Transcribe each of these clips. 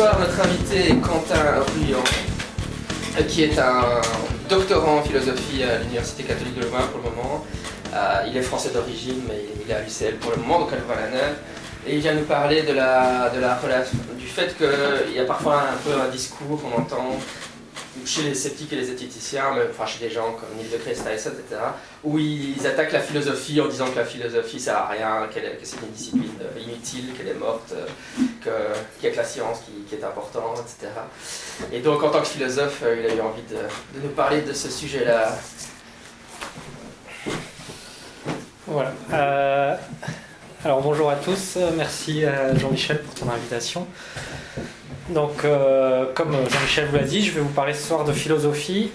soir, notre invité est Quentin Ruyan, euh, qui est un doctorant en philosophie à l'Université catholique de Louvain pour le moment. Euh, il est français d'origine, mais il est à l'UCL pour le moment, donc à Louvain-la-Neuve. Et il vient nous parler de la, de la du fait qu'il y a parfois un peu un discours qu'on entend chez les sceptiques et les zététiciens, mais, enfin chez des gens comme Neil deGrasse Tyson, etc., où ils attaquent la philosophie en disant que la philosophie sert à rien, que c'est une discipline euh, inutile, qu'elle est morte, euh, n'y a que la science qui, est importante, etc. Et donc en tant que philosophe, euh, il a eu envie de, nous parler de ce sujet-là. Voilà. Euh, alors bonjour à tous, merci à Jean-Michel pour ton invitation. Donc, euh, comme Jean-Michel vous l'a dit, je vais vous parler ce soir de philosophie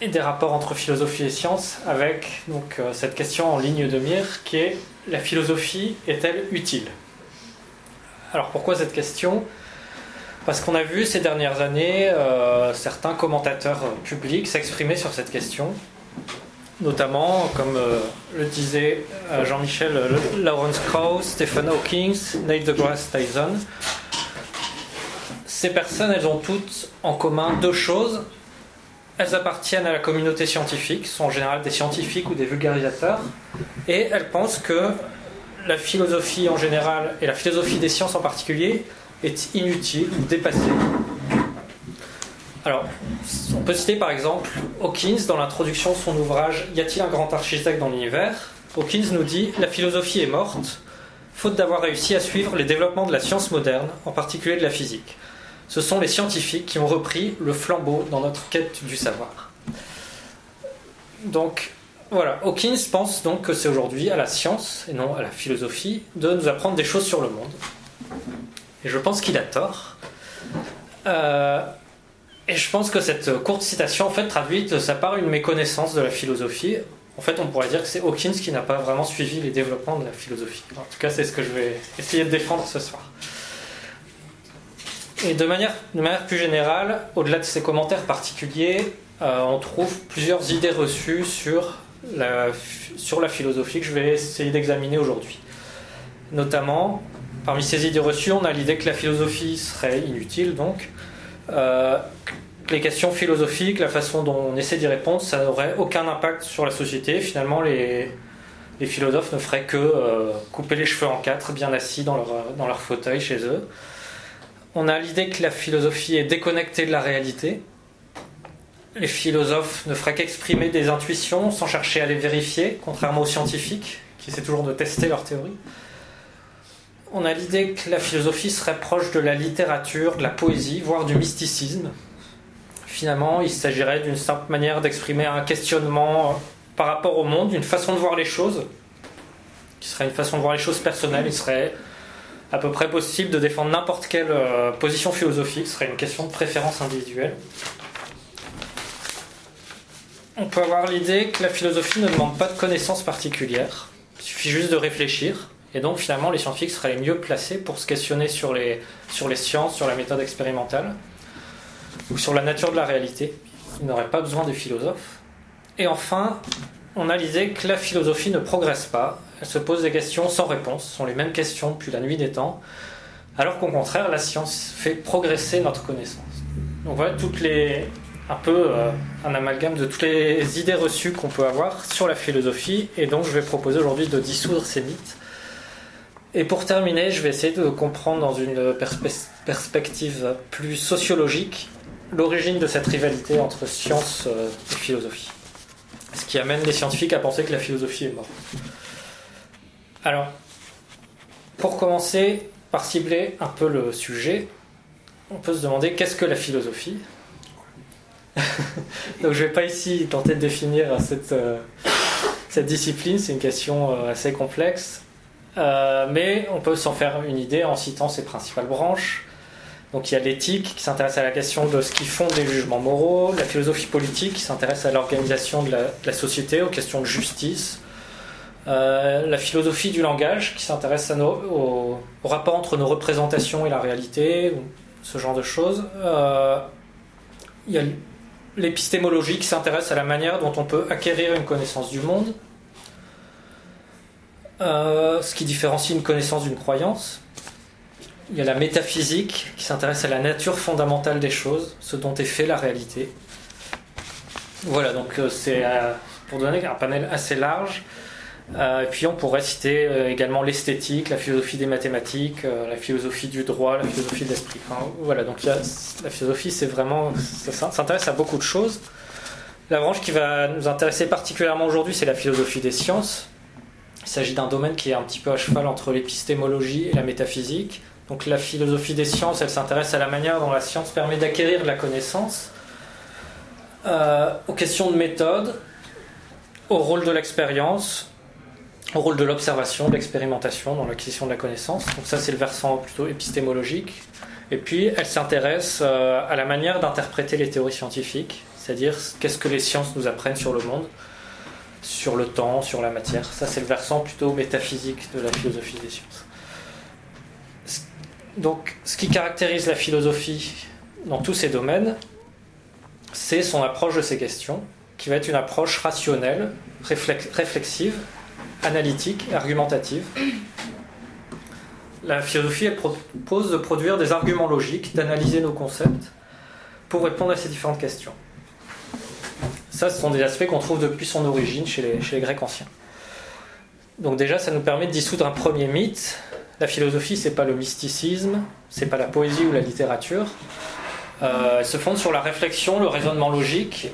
et des rapports entre philosophie et science avec donc, euh, cette question en ligne de mire qui est la philosophie est-elle utile? Alors pourquoi cette question? Parce qu'on a vu ces dernières années euh, certains commentateurs publics s'exprimer sur cette question, notamment, comme le disait Jean-Michel, Lawrence Krauss, Stephen Hawking, Neil deGrasse Tyson ces personnes, elles ont toutes en commun deux choses. Elles appartiennent à la communauté scientifique, sont en général des scientifiques ou des vulgarisateurs, et elles pensent que la philosophie en général, et la philosophie des sciences en particulier, est inutile ou dépassée. Alors, on peut citer par exemple Hawkins dans l'introduction de son ouvrage Y a-t-il un grand architecte dans l'univers? Hawkins nous dit La philosophie est morte, faute d'avoir réussi à suivre les développements de la science moderne, en particulier de la physique ce sont les scientifiques qui ont repris le flambeau dans notre quête du savoir. Donc voilà, Hawkins pense donc que c'est aujourd'hui à la science et non à la philosophie de nous apprendre des choses sur le monde. Et je pense qu'il a tort. Euh, et je pense que cette courte citation en fait traduit de sa part une méconnaissance de la philosophie. En fait, on pourrait dire que c'est Hawkins qui n'a pas vraiment suivi les développements de la philosophie. En tout cas, c'est ce que je vais essayer de défendre ce soir. Et de manière, de manière plus générale, au-delà de ces commentaires particuliers, euh, on trouve plusieurs idées reçues sur sur la philosophie que je vais essayer d'examiner aujourd'hui. Notamment, parmi ces idées reçues, on a l'idée que la philosophie serait inutile, donc. Euh, les questions philosophiques, la façon dont on essaie d'y répondre, ça n'aurait aucun impact sur la société. Finalement, les, philosophes ne feraient que euh, couper les cheveux en quatre, bien assis dans dans leur fauteuil chez eux on a l'idée que la philosophie est déconnectée de la réalité. Les philosophes ne feraient qu'exprimer des intuitions sans chercher à les vérifier, contrairement aux scientifiques qui essaient toujours de tester leurs théories. On a l'idée que la philosophie serait proche de la littérature, de la poésie, voire du mysticisme. Finalement, il s'agirait d'une simple manière d'exprimer un questionnement par rapport au monde, une façon de voir les choses, qui serait une façon de voir les choses personnelles. Il serait à peu près possible de défendre n'importe quelle euh, position philosophique, ce serait une question de préférence individuelle. On peut avoir l'idée que la philosophie ne demande pas de connaissances particulières, il suffit juste de réfléchir, et donc finalement les scientifiques seraient les mieux placés pour se questionner sur les, sciences, sur la méthode expérimentale, ou sur la nature de la réalité. Ils n'auraient pas besoin des philosophes. Et enfin, on a l'idée que la philosophie ne progresse pas, elle se pose des questions sans réponse, ce sont les mêmes questions depuis la nuit des temps, alors qu'au contraire, la science fait progresser notre connaissance. Donc voilà toutes les, un peu euh, un amalgame de toutes les idées reçues qu'on peut avoir sur la philosophie, et donc je vais proposer aujourd'hui de dissoudre ces mythes. Et pour terminer, je vais essayer de comprendre dans une perspective plus sociologique l'origine de cette rivalité entre science euh, et philosophie. Ce qui amène les scientifiques à penser que la philosophie est morte. Alors, pour commencer par cibler un peu le sujet, on peut se demander qu'est-ce que la philosophie? Donc je ne vais pas ici tenter de définir cette, euh, discipline, c'est une question euh, assez complexe, euh, mais on peut s'en faire une idée en citant ses principales branches. Donc il y a l'éthique qui s'intéresse à la question de ce qui fonde les jugements moraux, la philosophie politique qui s'intéresse à l'organisation de, la, société, aux questions de justice, la philosophie du langage qui s'intéresse au, rapport entre nos représentations et la réalité, ce genre de choses. Il y a l'épistémologie qui s'intéresse à la manière dont on peut acquérir une connaissance du monde, euh, ce qui différencie une connaissance d'une croyance. Il y a la métaphysique qui s'intéresse à la nature fondamentale des choses, ce dont est fait la réalité. Voilà, donc euh, c'est euh, pour donner un panel assez large. Euh, et puis on pourrait citer également l'esthétique, la philosophie des mathématiques, la philosophie du droit, la philosophie de l'esprit. voilà, donc la philosophie, c'est vraiment, ça s'intéresse à beaucoup de choses. La branche qui va nous intéresser particulièrement aujourd'hui, c'est la philosophie des sciences. Il s'agit d'un domaine qui est un petit peu à cheval entre l'épistémologie et la métaphysique. Donc la philosophie des sciences, elle s'intéresse à la manière dont la science permet d'acquérir de la connaissance, euh, aux questions de méthode, au rôle de l'expérience, au rôle de l'observation, de l'expérimentation dans l'acquisition de la connaissance. Donc ça c'est le versant plutôt épistémologique. Et puis elle s'intéresse euh, à la manière d'interpréter les théories scientifiques, c'est-à-dire qu'est-ce que les sciences nous apprennent sur le monde sur le temps, sur la matière. Ça, c'est le versant plutôt métaphysique de la philosophie des sciences. Donc, ce qui caractérise la philosophie dans tous ces domaines, c'est son approche de ces questions, qui va être une approche rationnelle, réflexive, analytique, argumentative. La philosophie, elle propose de produire des arguments logiques, d'analyser nos concepts pour répondre à ces différentes questions. Ça, ce sont des aspects qu'on trouve depuis son origine chez les, Grecs anciens. Donc déjà, ça nous permet de dissoudre un premier mythe. La philosophie, c'est pas le mysticisme, c'est pas la poésie ou la littérature. Euh, elle se fonde sur la réflexion, le raisonnement logique.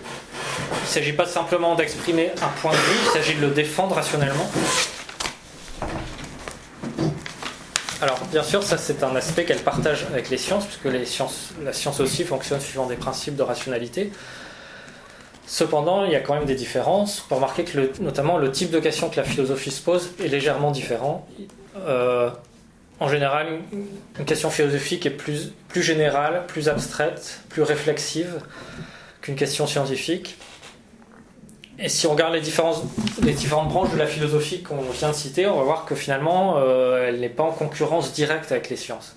Il ne s'agit pas simplement d'exprimer un point de vue, il s'agit de le défendre rationnellement. Alors, bien sûr, ça c'est un aspect qu'elle partage avec les sciences, puisque la science aussi fonctionne suivant des principes de rationalité. Cependant, il y a quand même des différences. On remarquer que notamment le type de question que la philosophie se pose est légèrement différent. Euh, en général, une question philosophique est plus générale, plus abstraite, plus réflexive qu'une question scientifique. Et si on regarde les, différentes branches de la philosophie qu'on vient de citer, on va voir que finalement, euh, elle n'est pas en concurrence directe avec les sciences,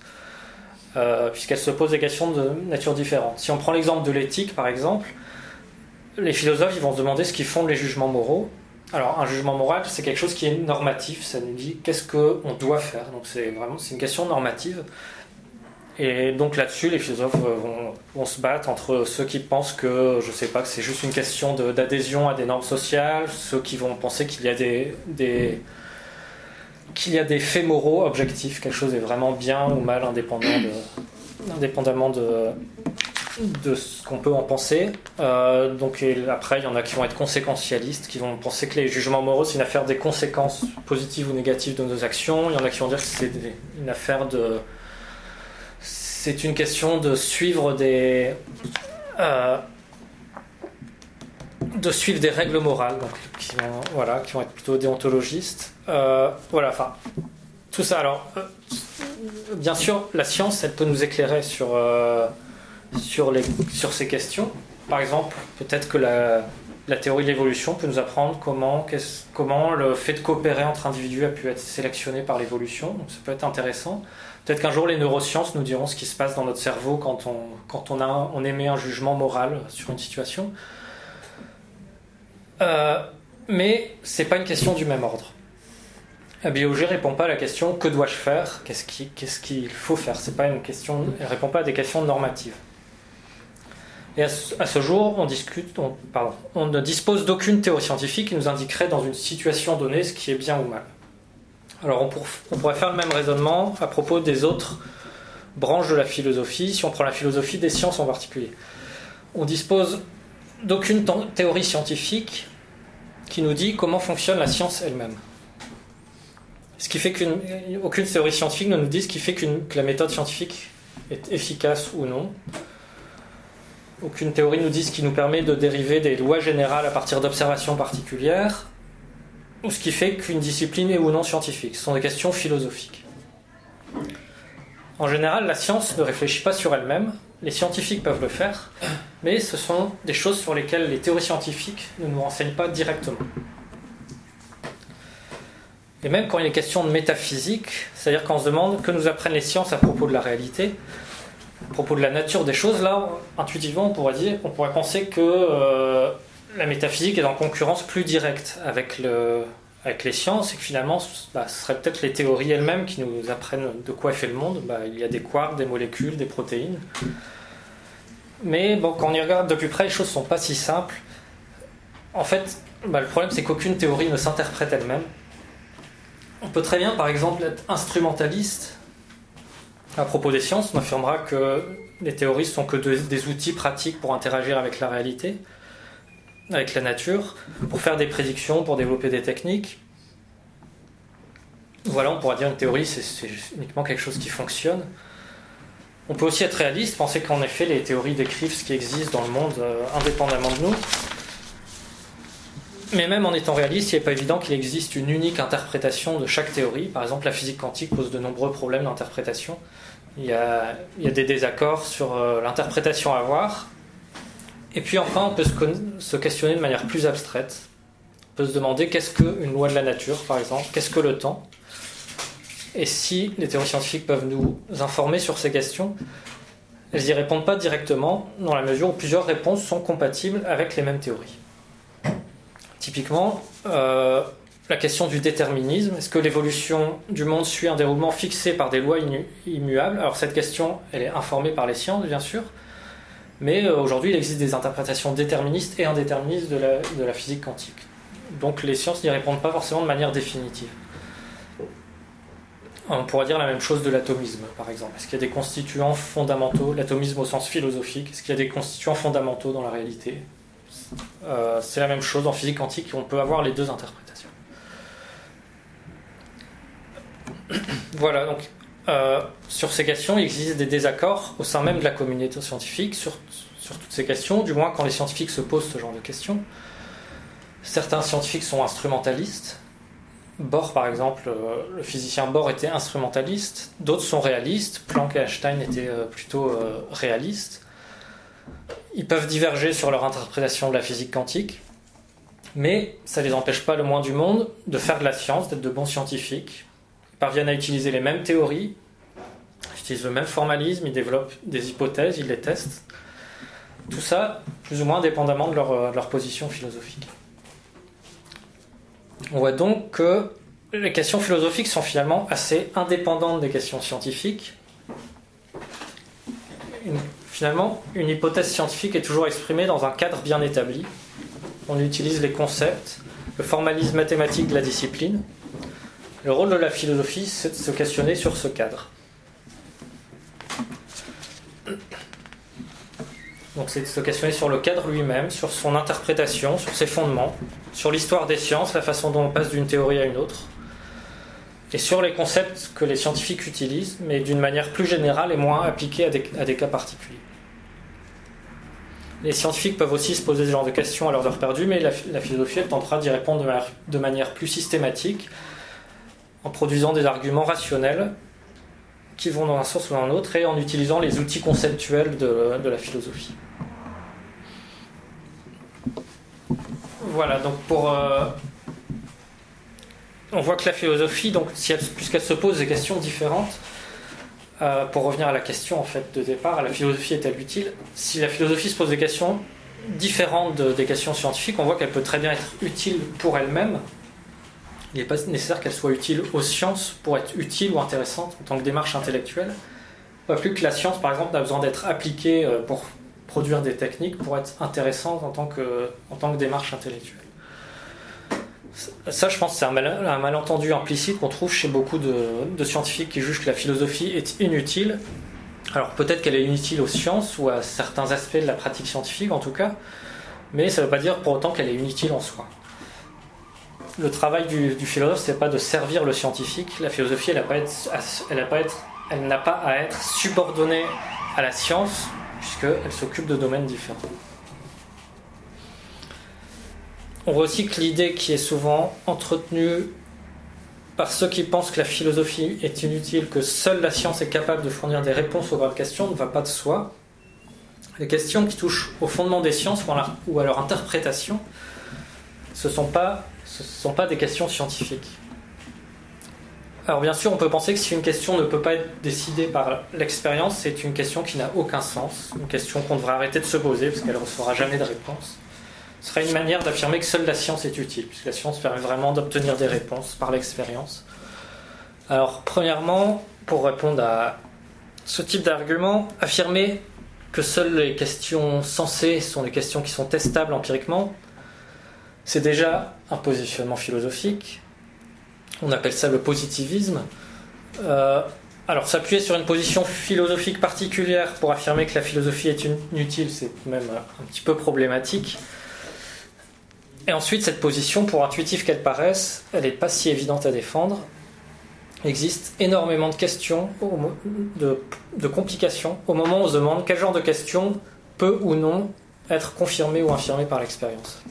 euh, puisqu'elle se pose des questions de nature différente. Si on prend l'exemple de l'éthique, par exemple, les philosophes ils vont se demander ce qu'ils font les jugements moraux. Alors, un jugement moral, c'est quelque chose qui est normatif, ça nous dit qu'est-ce qu'on doit faire. Donc, c'est vraiment une question normative. Et donc là-dessus, les philosophes vont, vont, se battre entre ceux qui pensent que, je sais pas, que c'est juste une question d'adhésion à des normes sociales, ceux qui vont penser qu'il y a des, des qu'il y a des faits moraux objectifs, quelque chose est vraiment bien ou mal indépendant de, indépendamment de, de ce qu'on peut en penser. Euh, donc après, il y en a qui vont être conséquentialistes, qui vont penser que les jugements moraux, c'est une affaire des conséquences positives ou négatives de nos actions. Il y en a qui vont dire que c'est une affaire de... C'est une question de suivre des... Euh, de suivre des règles morales, donc qui vont, voilà, qui vont être plutôt déontologistes. Euh, voilà, enfin, tout ça. Alors, bien sûr, la science, elle peut nous éclairer sur sur, les, sur ces questions. Par exemple, peut-être que la, la, théorie de l'évolution peut nous apprendre comment, comment le fait de coopérer entre individus a pu être sélectionné par l'évolution. Donc ça peut être intéressant. Peut-être qu'un jour les neurosciences nous diront ce qui se passe dans notre cerveau quand on, a, on émet un jugement moral sur une situation. Euh, mais c'est pas une question du même ordre. La biologie répond pas à la question que dois-je faire, qu'est-ce qu'il ce qu'il faut faire? C'est pas une question, elle répond pas à des questions normatives. Et à ce, jour, on, discute, pardon, on ne dispose d'aucune théorie scientifique qui nous indiquerait dans une situation donnée ce qui est bien ou mal. Alors on, pourrait faire le même raisonnement à propos des autres branches de la philosophie, si on prend la philosophie des sciences en particulier. On dispose d'aucune théorie scientifique qui nous dit comment fonctionne la science elle-même. Ce qui fait théorie scientifique ne nous dit ce qui fait que la méthode scientifique est efficace ou non. Aucune théorie nous dit ce qui nous permet de dériver des lois générales à partir d'observations particulières, ou ce qui fait qu'une discipline est ou non scientifique. Ce sont des questions philosophiques. En général, la science ne réfléchit pas sur elle-même. Les scientifiques peuvent le faire, mais ce sont des choses sur lesquelles les théories scientifiques ne nous renseignent pas directement. Et même quand il est question de métaphysique, c'est-à-dire quand on se demande que nous apprennent les sciences à propos de la réalité, à propos de la nature des choses, là, intuitivement, on pourrait, dire, on pourrait penser que euh, la métaphysique est en concurrence plus directe avec, le, avec les sciences, c'est que finalement, bah, ce serait peut-être les théories elles-mêmes qui nous apprennent de quoi est fait le monde. Bah, il y a des quarks, des molécules, des protéines. Mais bon, quand on y regarde de plus près, les choses ne sont pas si simples. En fait, bah, le problème, c'est qu'aucune théorie ne s'interprète elle-même. On peut très bien, par exemple, être instrumentaliste à propos des sciences. On affirmera que les théories sont que des outils pratiques pour interagir avec la réalité avec la nature, pour faire des prédictions, pour développer des techniques. Voilà, on pourra dire une théorie, c'est uniquement quelque chose qui fonctionne. On peut aussi être réaliste, penser qu'en effet les théories décrivent ce qui existe dans le monde euh, indépendamment de nous. Mais même en étant réaliste, il n'est pas évident qu'il existe une unique interprétation de chaque théorie. Par exemple, la physique quantique pose de nombreux problèmes d'interprétation. Il, y a des désaccords sur euh, l'interprétation à avoir, et puis enfin, on peut se questionner de manière plus abstraite. On peut se demander qu'est-ce qu'une loi de la nature, par exemple, qu'est-ce que le temps? Et si les théories scientifiques peuvent nous informer sur ces questions, elles n'y répondent pas directement, dans la mesure où plusieurs réponses sont compatibles avec les mêmes théories. Typiquement, euh, la question du déterminisme, est-ce que l'évolution du monde suit un déroulement fixé par des lois immuables? Alors cette question, elle est informée par les sciences, bien sûr, mais euh, aujourd'hui, il existe des interprétations déterministes et indéterministes de la, physique quantique. Donc les sciences n'y répondent pas forcément de manière définitive. On pourrait dire la même chose de l'atomisme, par exemple. Est-ce qu'il y a des constituants fondamentaux, l'atomisme au sens philosophique, est-ce qu'il y a des constituants fondamentaux dans la réalité? Euh, C'est la même chose en physique quantique, on peut avoir les deux interprétations. voilà, donc euh, sur ces questions, il existe des désaccords au sein même de la communauté scientifique sur, sur toutes ces questions, du moins quand les scientifiques se posent ce genre de questions. Certains scientifiques sont instrumentalistes. Bohr, par exemple, euh, le physicien Bohr était instrumentaliste. D'autres sont réalistes. Planck et Einstein étaient euh, plutôt réalistes. Ils peuvent diverger sur leur interprétation de la physique quantique, mais ça ne les empêche pas le moins du monde de faire de la science, d'être de bons scientifiques, parviennent à utiliser les mêmes théories, utilisent le même formalisme, ils développent des hypothèses, ils les testent. Tout ça, plus ou moins dépendamment de leur, euh, leur position philosophique. On voit donc que les questions philosophiques sont finalement assez indépendantes des questions scientifiques. finalement, une hypothèse scientifique est toujours exprimée dans un cadre bien établi. On utilise les concepts, le formalisme mathématique de la discipline, le rôle de la philosophie, c'est de se questionner sur ce cadre. Donc c'est de se questionner sur le cadre lui-même, sur son interprétation, sur ses fondements, sur l'histoire des sciences, la façon dont on passe d'une théorie à une autre, et sur les concepts que les scientifiques utilisent, mais d'une manière plus générale et moins appliquée à des, cas particuliers. Les scientifiques peuvent aussi se poser ce genre de questions à leurs heures perdues, mais la, philosophie elle tentera d'y répondre de manière plus systématique, en produisant des arguments rationnels qui vont dans un sens ou dans un autre et en utilisant les outils conceptuels de, la philosophie. Voilà, donc pour. Euh, on voit que la philosophie, donc, puisqu'elle se pose des questions différentes, euh, pour revenir à la question en fait de départ, la philosophie est-elle utile? Si la philosophie se pose des questions différentes des questions scientifiques, on voit qu'elle peut très bien être utile pour elle-même, il n'est pas nécessaire qu'elle soit utile aux sciences pour être utile ou intéressante en tant que démarche intellectuelle. Pas plus que la science, par exemple, n'a besoin d'être appliquée euh, pour produire des techniques pour être intéressante en tant que, en tant que démarche intellectuelle. Ça, je pense, c'est un, malentendu implicite qu'on trouve chez beaucoup de, scientifiques qui jugent que la philosophie est inutile. Alors peut-être qu'elle est inutile aux sciences ou à certains aspects de la pratique scientifique en tout cas, mais ça ne veut pas dire pour autant qu'elle est inutile en soi le travail du, philosophe, c'est pas de servir le scientifique. La philosophie, elle n'a pas, à être subordonnée à la science, puisqu'elle s'occupe de domaines différents. On que l'idée qui est souvent entretenue par ceux qui pensent que la philosophie est inutile, que seule la science est capable de fournir des réponses aux grandes questions, ne va pas de soi. Les questions qui touchent au fondement des sciences ou à leur interprétation, ce ne sont pas ce ne sont pas des questions scientifiques. Alors bien sûr, on peut penser que si une question ne peut pas être décidée par l'expérience, c'est une question qui n'a aucun sens, une question qu'on devrait arrêter de se poser parce qu'elle ne recevra jamais de réponse. serait une manière d'affirmer que seule la science est utile, puisque la science permet vraiment d'obtenir des réponses par l'expérience. Alors, premièrement, pour répondre à ce type d'argument, affirmer que seules les questions sensées sont les questions qui sont testables empiriquement, c'est déjà un positionnement philosophique. On appelle ça le positivisme. Euh, alors, s'appuyer sur une position philosophique particulière pour affirmer que la philosophie est inutile, c'est même un petit peu problématique. Et ensuite, cette position, pour intuitive qu'elle paraisse, elle n'est pas si évidente à défendre. Il existe énormément de questions, de, complications, au moment où on se demande quel genre de question peut ou non être confirmé ou infirmé par l'expérience.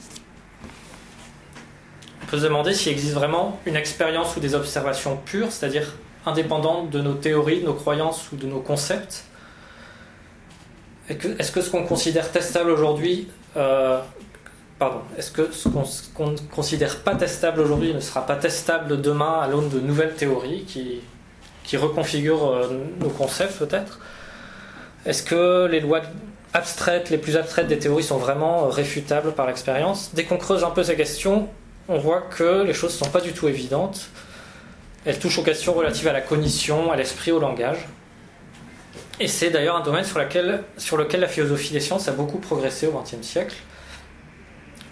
On peut se demander s'il existe vraiment une expérience ou des observations pures, c'est-à-dire indépendantes de nos théories, de nos croyances ou de nos concepts. Est-ce que ce qu'on considère testable aujourd'hui euh, pardon, est-ce que ce qu'on ne considère pas testable aujourd'hui ne sera pas testable demain à l'aune de nouvelles théories qui, qui reconfigurent euh, nos concepts peut-être? Est-ce que les lois abstraites, les plus abstraites des théories sont vraiment réfutables par l'expérience Dès qu'on creuse un peu ces questions, on voit que les choses ne sont pas du tout évidentes. Elles touchent aux questions relatives à la cognition, à l'esprit, au langage. Et c'est d'ailleurs un domaine sur, lequel la philosophie des sciences a beaucoup progressé au XXe siècle.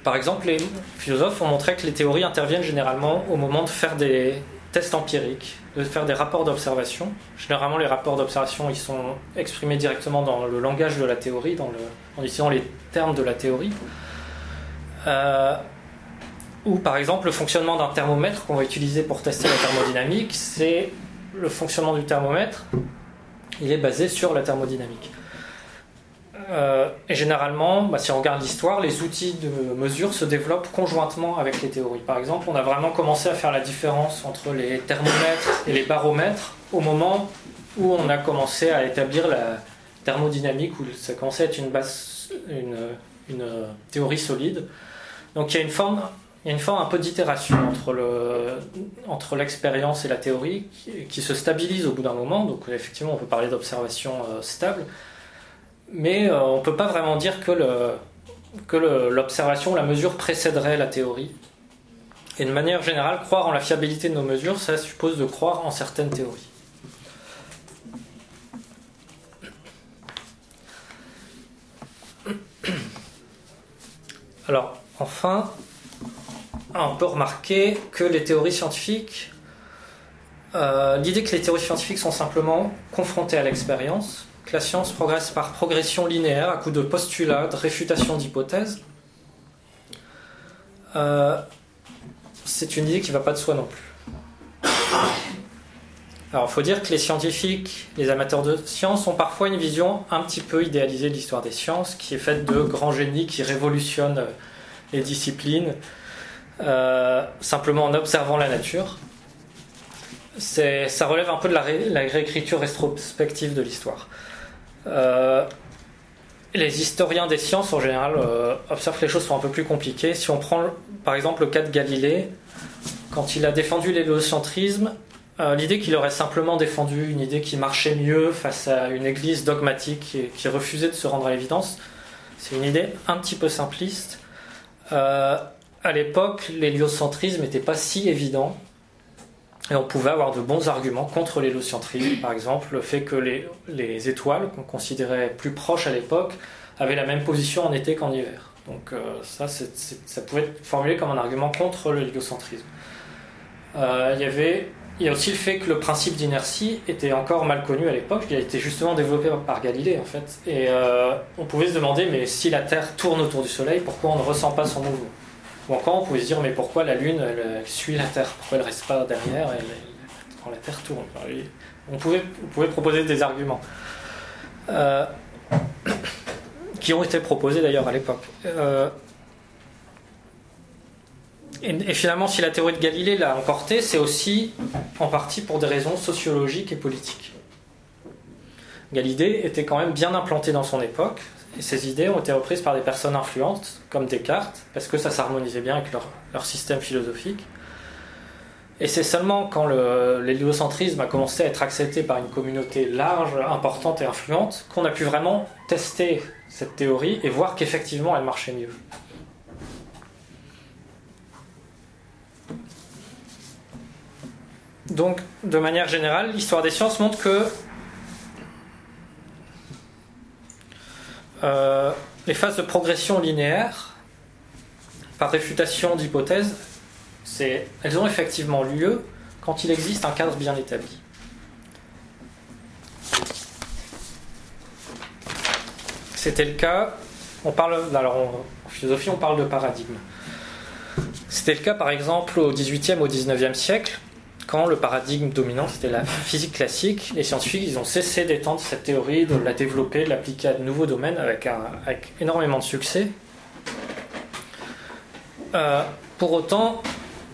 Par exemple, les philosophes ont montré que les théories interviennent généralement au moment de faire des tests empiriques, de faire des rapports d'observation. Généralement, les rapports d'observation, ils sont exprimés directement dans le langage de la théorie, dans en utilisant les termes de la théorie. Euh, ou par exemple, le fonctionnement d'un thermomètre qu'on va utiliser pour tester la thermodynamique, c'est le fonctionnement du thermomètre, il est basé sur la thermodynamique. Euh, et généralement, bah, si on regarde l'histoire, les outils de mesure se développent conjointement avec les théories. Par exemple, on a vraiment commencé à faire la différence entre les thermomètres et les baromètres au moment où on a commencé à établir la thermodynamique, où ça commençait à être une, base, une, une théorie solide. Donc il y a une forme, il y a une forme un peu d'itération entre, le, entre l'expérience et la théorie qui, se stabilise au bout d'un moment. Donc effectivement, on peut parler d'observation euh, stable mais euh, on ne peut pas vraiment dire que, l'observation, la mesure précéderait la théorie. Et de manière générale, croire en la fiabilité de nos mesures, ça suppose de croire en certaines théories. Alors, enfin, on peut remarquer que les théories scientifiques, euh, l'idée que les théories scientifiques sont simplement confrontées à l'expérience, que la science progresse par progression linéaire à coup de postulats, de réfutation d'hypothèses, euh, c'est une idée qui ne va pas de soi non plus. Alors, il faut dire que les scientifiques, les amateurs de sciences, ont parfois une vision un petit peu idéalisée de l'histoire des sciences, qui est faite de grands génies qui révolutionnent les disciplines, euh, simplement en observant la nature. Ça relève un peu de la, réécriture rétrospective de l'histoire. Euh, les historiens des sciences en général euh, observent que les choses sont un peu plus compliquées. Si on prend par exemple le cas de Galilée, quand il a défendu l'héliocentrisme, euh, l'idée qu'il aurait simplement défendu une idée qui marchait mieux face à une église dogmatique qui, refusait de se rendre à l'évidence, c'est une idée un petit peu simpliste. À l'époque, l'héliocentrisme n'était pas si évident. Et on pouvait avoir de bons arguments contre l'héliocentrisme. Par exemple, le fait que les, les étoiles, qu'on considérait plus proches à l'époque, avaient la même position en été qu'en hiver. Donc euh, ça, ça pouvait être formulé comme un argument contre l'héliocentrisme. Euh, il y avait il y a aussi le fait que le principe d'inertie était encore mal connu à l'époque. Il a été justement développé par Galilée, en fait. Et euh, on pouvait se demander, mais si la Terre tourne autour du Soleil, pourquoi on ne ressent pas son mouvement? Ou encore, on pouvait se dire, mais pourquoi la Lune, elle, suit la Terre? Pourquoi elle reste pas derrière quand la Terre tourne on pouvait, proposer des arguments. Euh, qui ont été proposés d'ailleurs à l'époque. Euh, et, finalement, si la théorie de Galilée l'a emporté, c'est aussi en partie pour des raisons sociologiques et politiques. Galilée était quand même bien implanté dans son époque, ces idées ont été reprises par des personnes influentes, comme Descartes, parce que ça s'harmonisait bien avec leur, leur, système philosophique. Et c'est seulement quand l'héliocentrisme a commencé à être accepté par une communauté large, importante et influente, qu'on a pu vraiment tester cette théorie et voir qu'effectivement elle marchait mieux. Donc, de manière générale, l'histoire des sciences montre que euh, les phases de progression linéaire, par réfutation d'hypothèses, elles ont effectivement lieu quand il existe un cadre bien établi. C'était le cas, on parle, alors en philosophie on parle de paradigme. C'était le cas par exemple au 18e, au 19e siècle, quand le paradigme dominant c'était la physique classique, les scientifiques ils ont cessé d'étendre cette théorie, de la développer, de l'appliquer à de nouveaux domaines avec, énormément de succès. Euh, pour autant,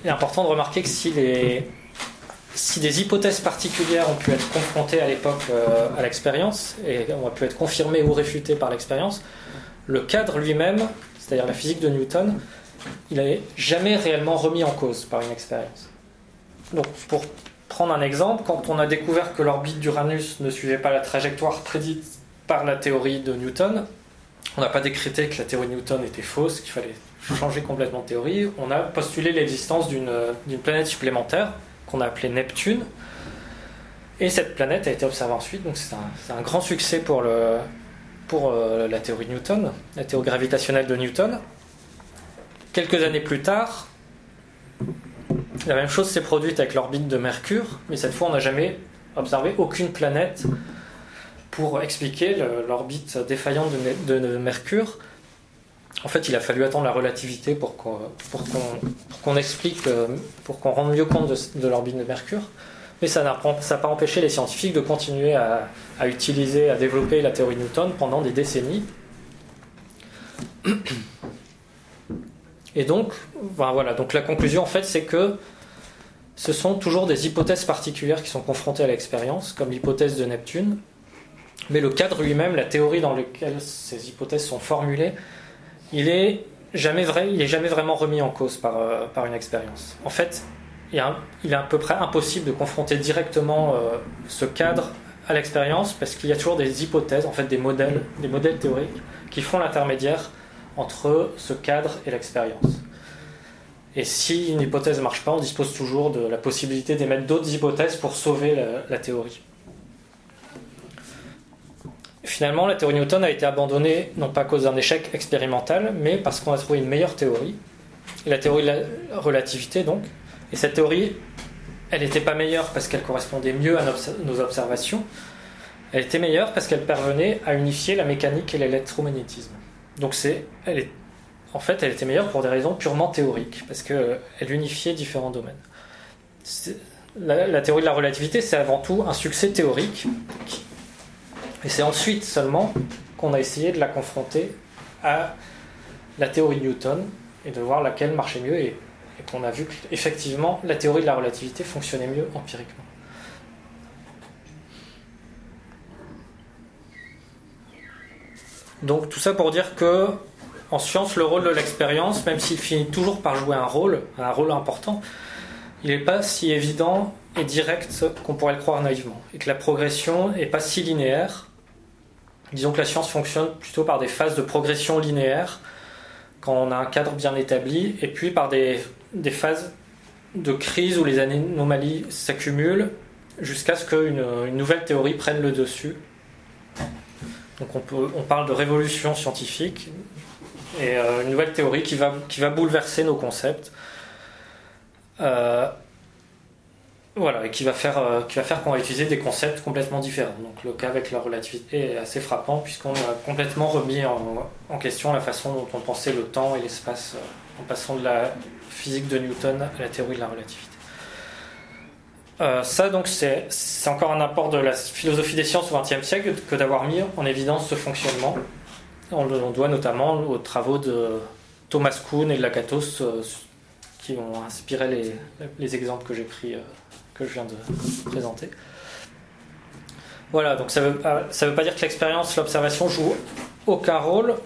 il est important de remarquer que si des hypothèses particulières ont pu être confrontées à l'époque euh, à l'expérience et ont pu être confirmées ou réfutées par l'expérience, le cadre lui-même, c'est-à-dire la physique de Newton, il n'est jamais réellement remis en cause par une expérience. Donc, pour prendre un exemple, quand on a découvert que l'orbite d'Uranus ne suivait pas la trajectoire prédite par la théorie de Newton, on n'a pas décrété que la théorie de Newton était fausse, qu'il fallait changer complètement de théorie. On a postulé l'existence d'une planète supplémentaire qu'on a appelée Neptune. Et cette planète a été observée ensuite, donc c'est un, grand succès pour euh, la théorie de Newton, la théorie gravitationnelle de Newton. Quelques années plus tard, la même chose s'est produite avec l'orbite de Mercure, mais cette fois on n'a jamais observé aucune planète pour expliquer l'orbite défaillante de, Mercure. En fait, il a fallu attendre la relativité pour qu'on explique, euh, pour qu'on rende mieux compte de, l'orbite de Mercure. Mais ça n'a pas empêché les scientifiques de continuer à, à, utiliser, à développer la théorie de Newton pendant des décennies. Et donc, voilà, donc la conclusion en fait, c'est que ce sont toujours des hypothèses particulières qui sont confrontées à l'expérience, comme l'hypothèse de Neptune, mais le cadre lui-même, la théorie dans laquelle ces hypothèses sont formulées, il est jamais vrai, il est jamais vraiment remis en cause par, euh, par une expérience. En fait, il est, il est, à peu près impossible de confronter directement euh, ce cadre à l'expérience parce qu'il y a toujours des hypothèses, en fait des modèles, des modèles théoriques qui font l'intermédiaire entre ce cadre et l'expérience. Et si une hypothèse ne marche pas, on dispose toujours de la possibilité d'émettre d'autres hypothèses pour sauver la, théorie. Finalement, la théorie Newton a été abandonnée non pas à cause d'un échec expérimental, mais parce qu'on a trouvé une meilleure théorie, la théorie de la relativité donc. Et cette théorie, elle n'était pas meilleure parce qu'elle correspondait mieux à nos observations, elle était meilleure parce qu'elle parvenait à unifier la mécanique et l'électromagnétisme. Donc c'est, elle est, en fait, elle était meilleure pour des raisons purement théoriques, parce qu'elle unifiait différents domaines. La, théorie de la relativité, c'est avant tout un succès théorique, et c'est ensuite seulement qu'on a essayé de la confronter à la théorie de Newton et de voir laquelle marchait mieux, et, et qu'on a vu qu'effectivement la théorie de la relativité fonctionnait mieux empiriquement. Donc tout ça pour dire que en science, le rôle de l'expérience, même s'il finit toujours par jouer un rôle, un rôle important, il n'est pas si évident et direct qu'on pourrait le croire naïvement. Et que la progression n'est pas si linéaire. Disons que la science fonctionne plutôt par des phases de progression linéaire, quand on a un cadre bien établi, et puis par des, phases de crise où les anomalies s'accumulent jusqu'à ce qu'une une nouvelle théorie prenne le dessus donc on, parle de révolution scientifique et euh, une nouvelle théorie qui va, bouleverser nos concepts. Euh, voilà, et qui va faire, euh, qui va faire qu'on va utiliser des concepts complètement différents. Donc le cas avec la relativité est assez frappant puisqu'on a complètement remis en, question la façon dont on pensait le temps et l'espace en passant de la physique de Newton à la théorie de la relativité. Euh, ça, donc, c'est encore un apport de la philosophie des sciences au XXe siècle que d'avoir mis en évidence ce fonctionnement. On le doit notamment aux travaux de Thomas Kuhn et de Lakatos euh, qui ont inspiré les, les exemples que j'ai pris, euh, que je viens de présenter. Voilà, donc ça ne veut pas dire que l'expérience, l'observation joue aucun rôle.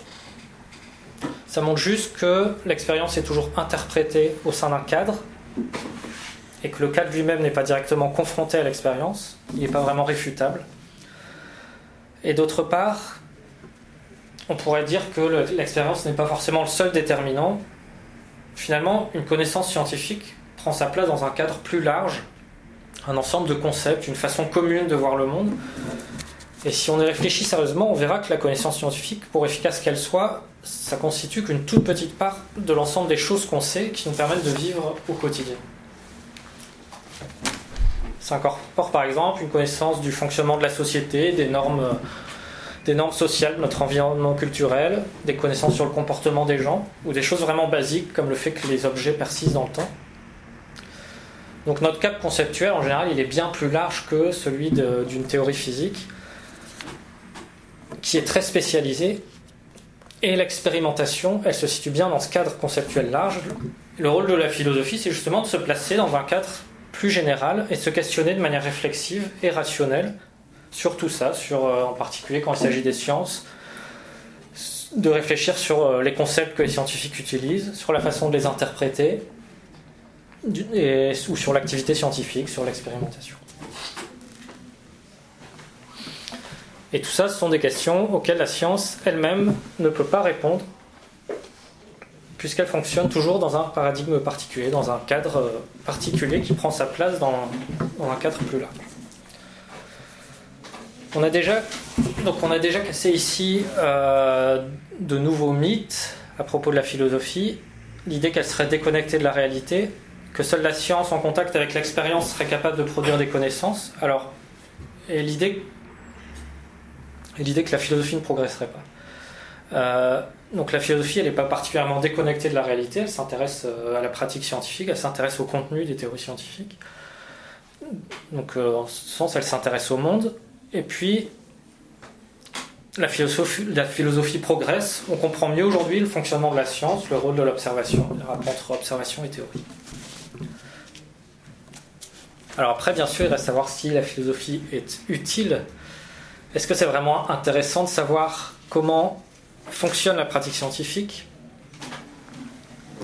Ça montre juste que l'expérience est toujours interprétée au sein d'un cadre et que le cadre lui-même n'est pas directement confronté à l'expérience, il n'est pas vraiment réfutable. Et d'autre part, on pourrait dire que l'expérience n'est pas forcément le seul déterminant. Finalement, une connaissance scientifique prend sa place dans un cadre plus large, un ensemble de concepts, une façon commune de voir le monde. Et si on y réfléchit sérieusement, on verra que la connaissance scientifique, pour efficace qu'elle soit, ça constitue qu'une toute petite part de l'ensemble des choses qu'on sait qui nous permettent de vivre au quotidien. Ça incorpore par exemple une connaissance du fonctionnement de la société, des normes, des normes sociales, notre environnement culturel, des connaissances sur le comportement des gens, ou des choses vraiment basiques comme le fait que les objets persistent dans le temps. Donc notre cap conceptuel, en général, il est bien plus large que celui d'une théorie physique, qui est très spécialisée. Et l'expérimentation, elle se situe bien dans ce cadre conceptuel large. Le rôle de la philosophie, c'est justement de se placer dans un cadre plus général et se questionner de manière réflexive et rationnelle sur tout ça, euh, en particulier quand il s'agit des sciences, de réfléchir sur euh, les concepts que les scientifiques utilisent, sur la façon de les interpréter, ou sur l'activité scientifique, sur l'expérimentation. Et tout ça, ce sont des questions auxquelles la science elle-même ne peut pas répondre, puisqu'elle fonctionne toujours dans un paradigme particulier, dans un cadre euh, particulier qui prend sa place dans, un cadre plus large. On a déjà, donc on a déjà cassé ici euh, de nouveaux mythes à propos de la philosophie, l'idée qu'elle serait déconnectée de la réalité, que seule la science en contact avec l'expérience serait capable de produire des connaissances. Alors, et l'idée, l'idée que la philosophie ne progresserait pas. Euh, donc la philosophie, elle n'est pas particulièrement déconnectée de la réalité, elle s'intéresse euh, à la pratique scientifique, elle s'intéresse au contenu des théories scientifiques. Donc euh, en ce sens, elle s'intéresse au monde. Et puis, la philosophie, la philosophie progresse, on comprend mieux aujourd'hui le fonctionnement de la science, le rôle de l'observation, le rapport entre observation et théorie. Alors après, bien sûr, il reste à savoir si la philosophie est utile. Est-ce que c'est vraiment intéressant de savoir comment fonctionne la pratique scientifique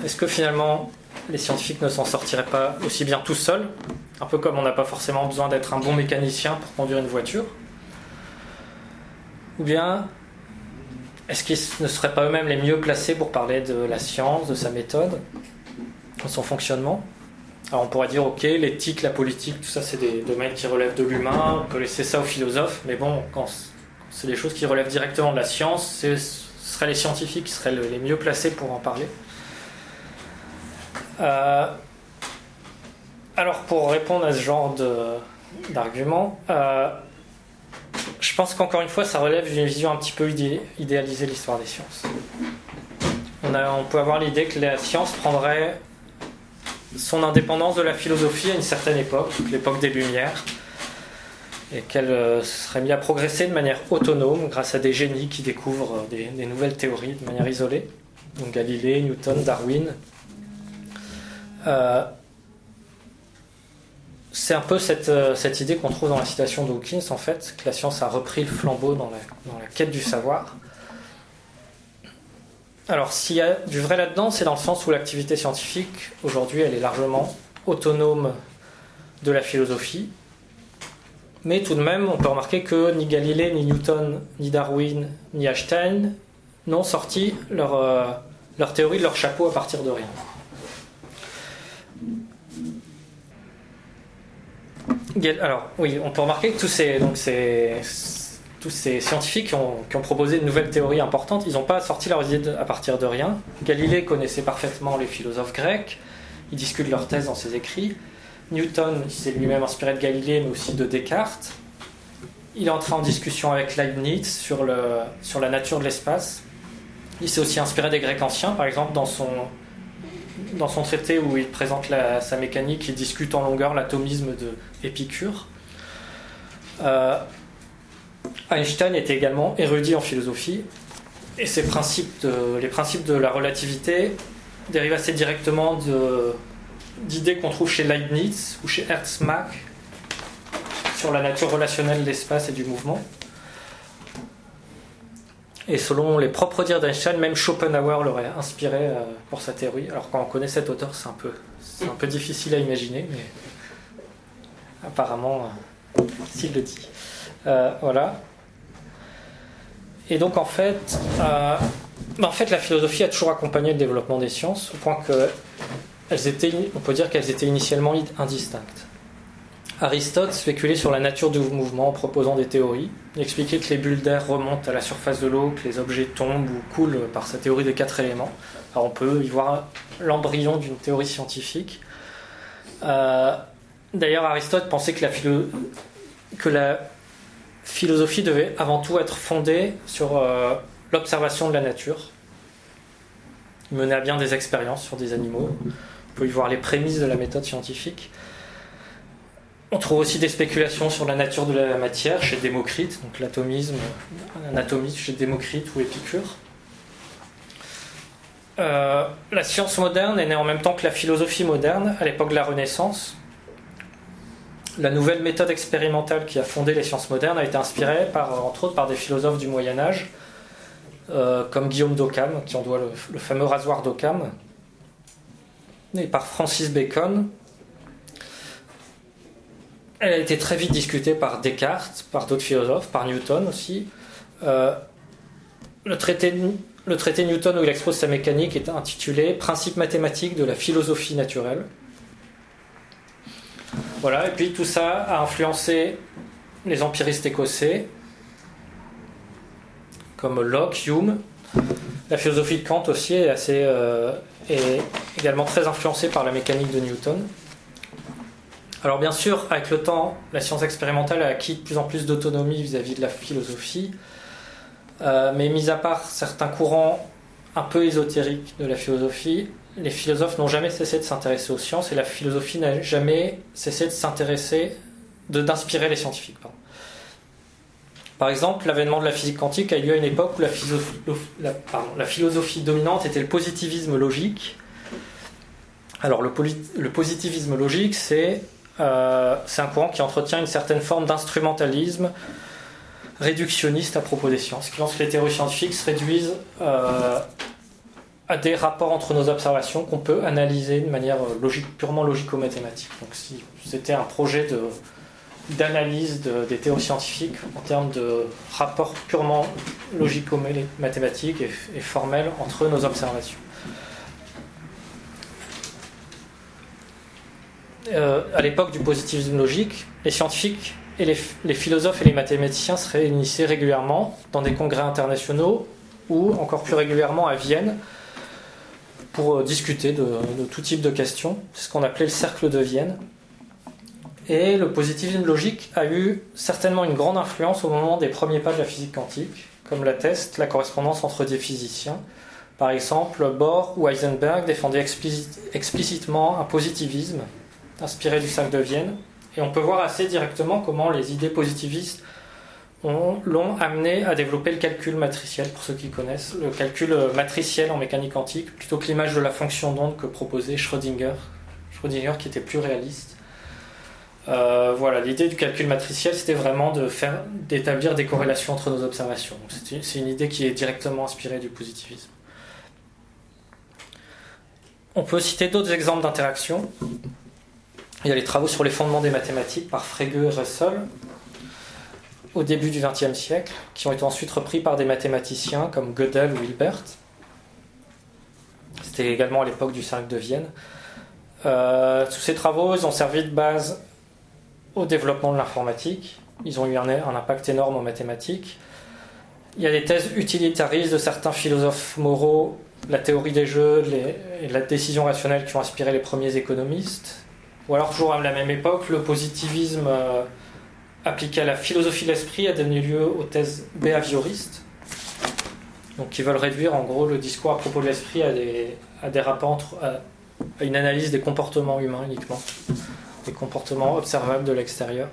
Est-ce que finalement les scientifiques ne s'en sortiraient pas aussi bien tout seuls Un peu comme on n'a pas forcément besoin d'être un bon mécanicien pour conduire une voiture Ou bien est-ce qu'ils ne seraient pas eux-mêmes les mieux placés pour parler de la science, de sa méthode, de son fonctionnement? Alors on pourrait dire, ok, l'éthique, la politique, tout ça, c'est des domaines qui relèvent de l'humain, on peut laisser ça aux philosophes, mais bon, quand c'est des choses qui relèvent directement de la science, ce seraient les scientifiques qui seraient les mieux placés pour en parler. Euh, alors pour répondre à ce genre d'argument, euh, je pense qu'encore une fois, ça relève d'une vision un petit peu idéalisée de l'histoire des sciences. On, on peut avoir l'idée que la science prendrait son indépendance de la philosophie à une certaine époque, l'époque des Lumières, et qu'elle euh, serait mise à progresser de manière autonome grâce à des génies qui découvrent euh, des, nouvelles théories de manière isolée, donc Galilée, Newton, Darwin. Euh, c'est un peu cette, idée qu'on trouve dans la citation d'Hawkins, en fait, que la science a repris le flambeau dans la, dans la quête du savoir. Alors, s'il y a du vrai là-dedans, c'est dans le sens où l'activité scientifique, aujourd'hui, elle est largement autonome de la philosophie. Mais tout de même, on peut remarquer que ni Galilée, ni Newton, ni Darwin, ni Einstein n'ont sorti leur, euh, leur théorie de leur chapeau à partir de rien. Alors, oui, on peut remarquer que tous ces, scientifiques qui ont, proposé de nouvelles théories importantes, ils n'ont pas sorti leurs idées à partir de rien. Galilée connaissait parfaitement les philosophes grecs, il discute leurs thèses dans ses écrits. Newton s'est lui-même inspiré de Galilée, mais aussi de Descartes. Il est entré en discussion avec Leibniz sur, la nature de l'espace. Il s'est aussi inspiré des Grecs anciens, par exemple, dans son, traité où il présente sa mécanique, il discute en longueur l'atomisme de Épicure. Euh, Einstein était également érudit en philosophie, et ses principes les principes de la relativité dérivent assez directement d'idées qu'on trouve chez Leibniz ou chez Ernst Mach sur la nature relationnelle de l'espace et du mouvement. Et selon les propres dires d'Einstein, même Schopenhauer l'aurait inspiré euh, pour sa théorie. Alors quand on connaît cet auteur, c'est un peu, un peu difficile à imaginer, mais apparemment, euh, s'il le dit. Euh, voilà. Et donc en fait, bah, en fait, la philosophie a toujours accompagné le développement des sciences, au point que on peut dire qu'elles étaient initialement indistinctes. Aristote spéculait sur la nature du mouvement en proposant des théories. Il expliquait que les bulles d'air remontent à la surface de l'eau, que les objets tombent ou coulent par sa théorie des quatre éléments. On peut y voir l'embryon d'une théorie scientifique. Euh, d'ailleurs, Aristote pensait que la, que la, philosophie devait avant tout être fondée sur euh, l'observation de la nature. Il menait à bien des expériences sur des animaux. On peut y voir les prémices de la méthode scientifique. On trouve aussi des spéculations sur la nature de la matière chez Démocrite, donc l'atomisme, l'anatomisme chez Démocrite ou Épicure. Euh, la science moderne est née en même temps que la philosophie moderne, à l'époque de la Renaissance. La nouvelle méthode expérimentale qui a fondé les sciences modernes a été inspirée, par, entre autres, par des philosophes du Moyen Âge, euh, comme Guillaume d'Occam, qui en doit le, le fameux rasoir d'Occam, et par Francis Bacon, elle a été très vite discutée par Descartes, par d'autres philosophes, par Newton aussi. Euh, le, traité, Newton où il expose sa mécanique est intitulé Principes mathématiques de la philosophie naturelle. Voilà, et puis tout ça a influencé les empiristes écossais, comme Locke, Hume. La philosophie de Kant aussi est, assez, euh, est également très influencée par la mécanique de Newton. Alors bien sûr, avec le temps, la science expérimentale a acquis de plus en plus d'autonomie vis-à-vis de la philosophie, euh, mais mis à part certains courants un peu ésotériques de la philosophie, les philosophes n'ont jamais cessé de s'intéresser aux sciences et la philosophie n'a jamais cessé de s'intéresser, d'inspirer les scientifiques. Par exemple, l'avènement de la physique quantique a eu lieu à une époque où la philosophie dominante était le positivisme logique. Alors le, positivisme logique, c'est euh, c'est un courant qui entretient une certaine forme d'instrumentalisme réductionniste à propos des sciences, qui pense que les théories scientifiques se réduisent euh, à des rapports entre nos observations qu'on peut analyser de manière logique, purement logico-mathématique. Donc si c'était un projet de, d'analyse des théories scientifiques en termes de rapports purement logico-mathématiques et formels entre nos observations. Euh, à l'époque du positivisme logique, les scientifiques et les, philosophes et les mathématiciens se réunissaient régulièrement dans des congrès internationaux ou encore plus régulièrement à Vienne pour euh, discuter de, tout type de questions. C'est ce qu'on appelait le cercle de Vienne. Et le positivisme logique a eu certainement une grande influence au moment des premiers pas de la physique quantique, comme l'atteste la correspondance entre des physiciens. Par exemple, Bohr ou Heisenberg défendaient explicitement un positivisme inspiré du cercle de Vienne. Et on peut voir assez directement comment les idées positivistes l'ont amené à développer le calcul matriciel, pour ceux qui connaissent, le calcul matriciel en mécanique quantique, plutôt que l'image de la fonction d'onde que proposait Schrödinger, Schrödinger qui était plus réaliste. Euh, voilà, l'idée du calcul matriciel, c'était vraiment de faire, d'établir des corrélations entre nos observations. C'est une idée qui est directement inspirée du positivisme. On peut citer d'autres exemples d'interaction. Il y a les travaux sur les fondements des mathématiques par Frege et Russell au début du XXe siècle, qui ont été ensuite repris par des mathématiciens comme Gödel ou Hilbert. C'était également à l'époque du cercle de Vienne. Euh, tous ces travaux ont servi de base au développement de l'informatique. Ils ont eu un, impact énorme en mathématiques. Il y a des thèses utilitaristes de certains philosophes moraux, la théorie des jeux et la décision rationnelle qui ont inspiré les premiers économistes. Ou alors toujours à la même époque, le positivisme euh, appliqué à la philosophie de l'esprit a donné lieu aux thèses behavioristes, donc qui veulent réduire en gros le discours à propos de l'esprit à des, rapports à, une analyse des comportements humains uniquement, des comportements observables de l'extérieur.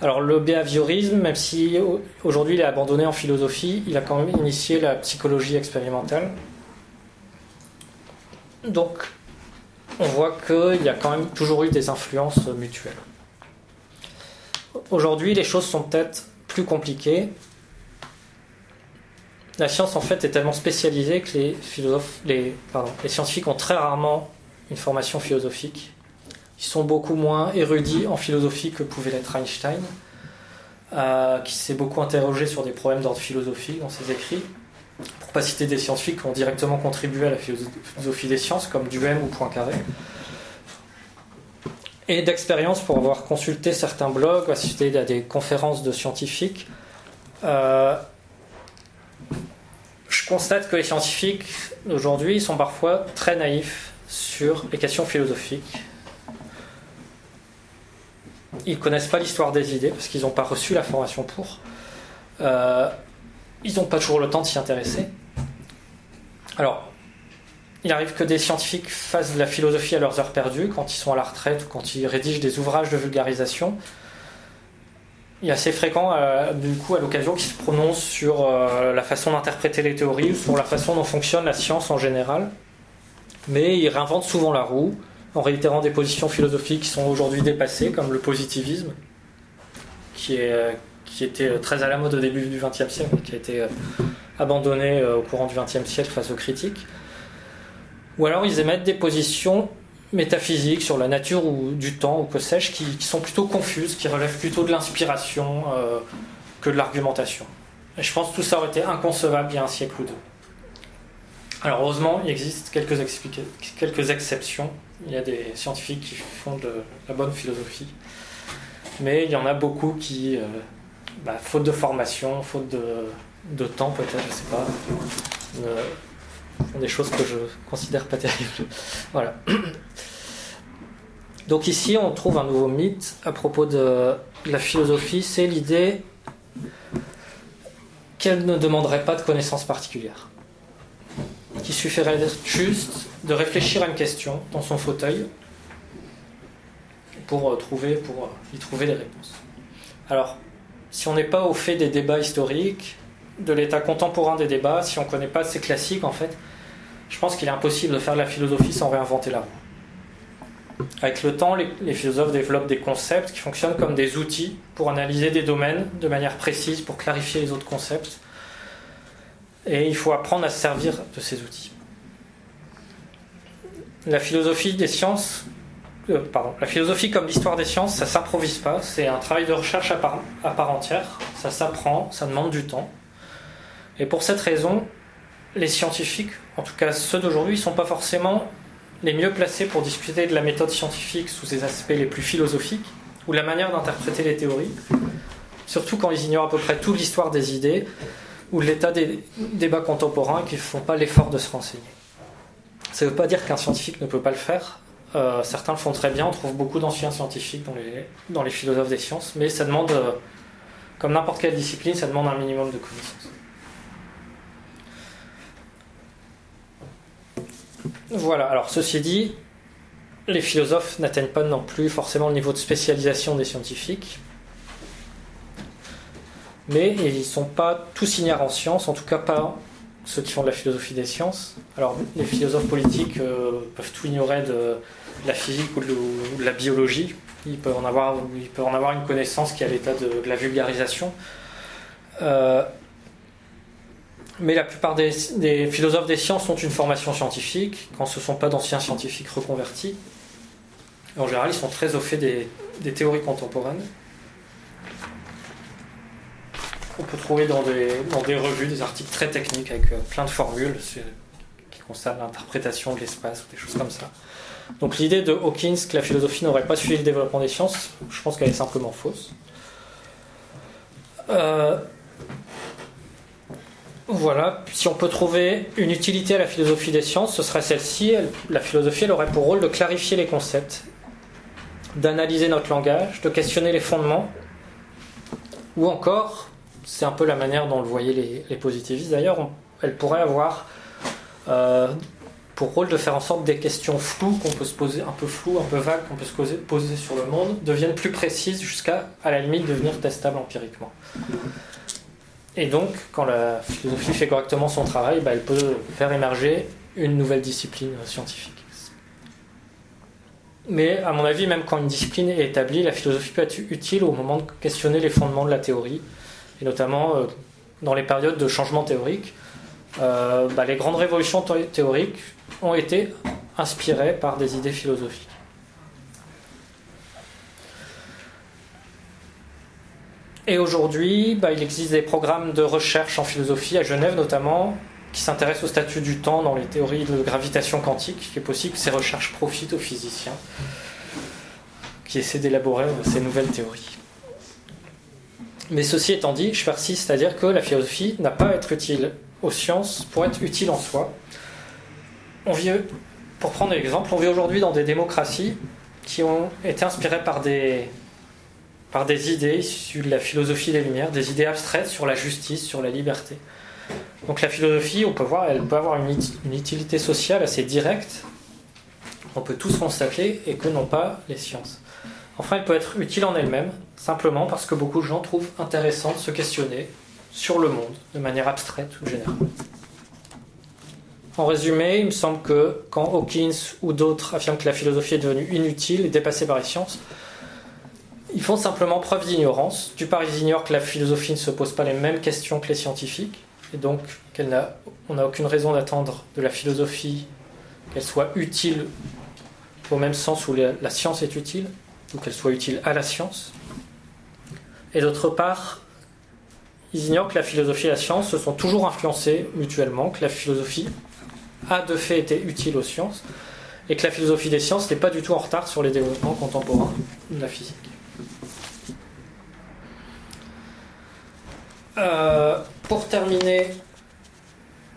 Alors le behaviorisme, même si aujourd'hui il est abandonné en philosophie, il a quand même initié la psychologie expérimentale. Donc on voit qu'il y a quand même toujours eu des influences mutuelles. Aujourd'hui, les choses sont peut-être plus compliquées. La science, en fait, est tellement spécialisée que les, philosophes, les, les scientifiques ont très rarement une formation philosophique. Ils sont beaucoup moins érudits en philosophie que pouvait l'être Einstein, euh, qui s'est beaucoup interrogé sur des problèmes d'ordre philosophique dans ses écrits pour pas citer des scientifiques qui ont directement contribué à la philosophie des sciences, comme Duhem ou Poincaré. et d'expérience pour avoir consulté certains blogs, assisté à des conférences de scientifiques. Euh, je constate que les scientifiques aujourd'hui sont parfois très naïfs sur les questions philosophiques. Ils connaissent pas l'histoire des idées parce qu'ils n'ont pas reçu la formation pour. Euh, ils n'ont pas toujours le temps de s'y intéresser. Alors, il arrive que des scientifiques fassent de la philosophie à leurs heures perdues, quand ils sont à la retraite ou quand ils rédigent des ouvrages de vulgarisation. Il est assez fréquent, euh, du coup, à l'occasion, qu'ils se prononcent sur euh, la façon d'interpréter les théories ou sur la façon dont fonctionne la science en général. Mais ils réinventent souvent la roue en réitérant des positions philosophiques qui sont aujourd'hui dépassées, comme le positivisme, qui, euh, était très à la mode au début du XXe siècle, qui a été abandonné au courant du XXe siècle face aux critiques. Ou alors ils émettent des positions métaphysiques sur la nature ou du temps ou que sais-je qui, sont plutôt confuses, qui relèvent plutôt de l'inspiration euh, que de l'argumentation. Je pense que tout ça aurait été inconcevable il y a un siècle ou deux. Alors heureusement, il existe quelques, quelques exceptions. Il y a des scientifiques qui font de la bonne philosophie. Mais il y en a beaucoup qui, euh, bah, faute de formation, faute de, de temps peut-être, je ne sais pas, des choses que je considère pas terribles. Voilà. Donc ici, on trouve un nouveau mythe à propos de la philosophie, c'est l'idée qu'elle ne demanderait pas de connaissances particulières. Qu'il suffirait juste de réfléchir à une question dans son fauteuil pour, trouver, pour y trouver des réponses. Alors, si on n'est pas au fait des débats historiques, de l'état contemporain des débats, si on ne connaît pas ces classiques, en fait, je pense qu'il est impossible de faire de la philosophie sans réinventer la roue. Avec le temps, les, philosophes développent des concepts qui fonctionnent comme des outils pour analyser des domaines de manière précise, pour clarifier les autres concepts. Et il faut apprendre à se servir de ces outils. La philosophie des sciences, euh, pardon, la philosophie comme l'histoire des sciences, ça s'improvise pas, c'est un travail de recherche à part, à part entière, ça s'apprend, ça demande du temps. Et pour cette raison, les scientifiques, en tout cas ceux d'aujourd'hui, ne sont pas forcément les mieux placés pour discuter de la méthode scientifique sous ses aspects les plus philosophiques ou la manière d'interpréter les théories, surtout quand ils ignorent à peu près toute l'histoire des idées ou l'état des débats contemporains qu'ils ne font pas l'effort de se renseigner. Ça ne veut pas dire qu'un scientifique ne peut pas le faire. Euh, certains le font très bien, on trouve beaucoup d'anciens scientifiques dans les, dans les philosophes des sciences, mais ça demande, euh, comme n'importe quelle discipline, ça demande un minimum de connaissances. Voilà, alors ceci dit, les philosophes n'atteignent pas non plus forcément le niveau de spécialisation des scientifiques, mais ils ne sont pas tous ignorants en sciences, en tout cas pas ceux qui font de la philosophie des sciences. Alors les philosophes politiques euh, peuvent tout ignorer de, la physique ou de, la biologie, ils peuvent en avoir, ils peuvent en avoir une connaissance qui est à l'état de, la vulgarisation. Euh, mais la plupart des, philosophes des sciences ont une formation scientifique, quand ce ne sont pas d'anciens scientifiques reconvertis. En général, ils sont très au fait des, théories contemporaines. On peut trouver dans des, revues des articles très techniques avec euh, plein de formules qui concernent l'interprétation de l'espace ou des choses comme ça. Donc l'idée de Hawkins que la philosophie n'aurait pas suivi le développement des sciences, je pense qu'elle est simplement fausse. Euh, voilà, si on peut trouver une utilité à la philosophie des sciences, ce serait celle-ci. La philosophie, elle aurait pour rôle de clarifier les concepts, d'analyser notre langage, de questionner les fondements, ou encore, c'est un peu la manière dont le voyaient les, positivistes d'ailleurs, elle pourrait avoir euh, pour rôle de faire en sorte que des questions floues qu'on peut se poser, un peu floues, un peu vagues qu'on peut se poser, sur le monde, deviennent plus précises jusqu'à, à la limite, devenir testables empiriquement. Et donc, quand la philosophie fait correctement son travail, bah, elle peut faire émerger une nouvelle discipline scientifique. Mais à mon avis, même quand une discipline est établie, la philosophie peut être utile au moment de questionner les fondements de la théorie, et notamment euh, dans les périodes de changement théorique. Euh, bah, les grandes révolutions théoriques ont été inspirées par des idées philosophiques. Et aujourd'hui, bah, il existe des programmes de recherche en philosophie, à Genève notamment, qui s'intéressent au statut du temps dans les théories de gravitation quantique. Il est possible que ces recherches profitent aux physiciens qui essaient d'élaborer ces nouvelles théories. Mais ceci étant dit, je persiste à dire que la philosophie n'a pas à être utile aux sciences pour être utile en soi. On vit, pour prendre l'exemple, on vit aujourd'hui dans des démocraties qui ont été inspirées par des, par des idées issues de la philosophie des Lumières, des idées abstraites sur la justice, sur la liberté. Donc la philosophie, on peut voir, elle peut avoir une, utilité sociale assez directe, on peut tous constater, et que non pas les sciences. Enfin, elle peut être utile en elle-même, simplement parce que beaucoup de gens trouvent intéressant de se questionner sur le monde de manière abstraite ou générale. En résumé, il me semble que quand Hawkins ou d'autres affirment que la philosophie est devenue inutile et dépassée par les sciences, ils font simplement preuve d'ignorance. Du part, ils ignorent que la philosophie ne se pose pas les mêmes questions que les scientifiques, et donc qu'on n'a aucune raison d'attendre de la philosophie qu'elle soit utile au même sens où la science est utile, ou qu'elle soit utile à la science. Et d'autre part, ils ignorent que la philosophie et la science se sont toujours influencées mutuellement, que la philosophie a de fait été utile aux sciences, et que la philosophie des sciences n'est pas du tout en retard sur les développements contemporains de la physique. Euh, pour terminer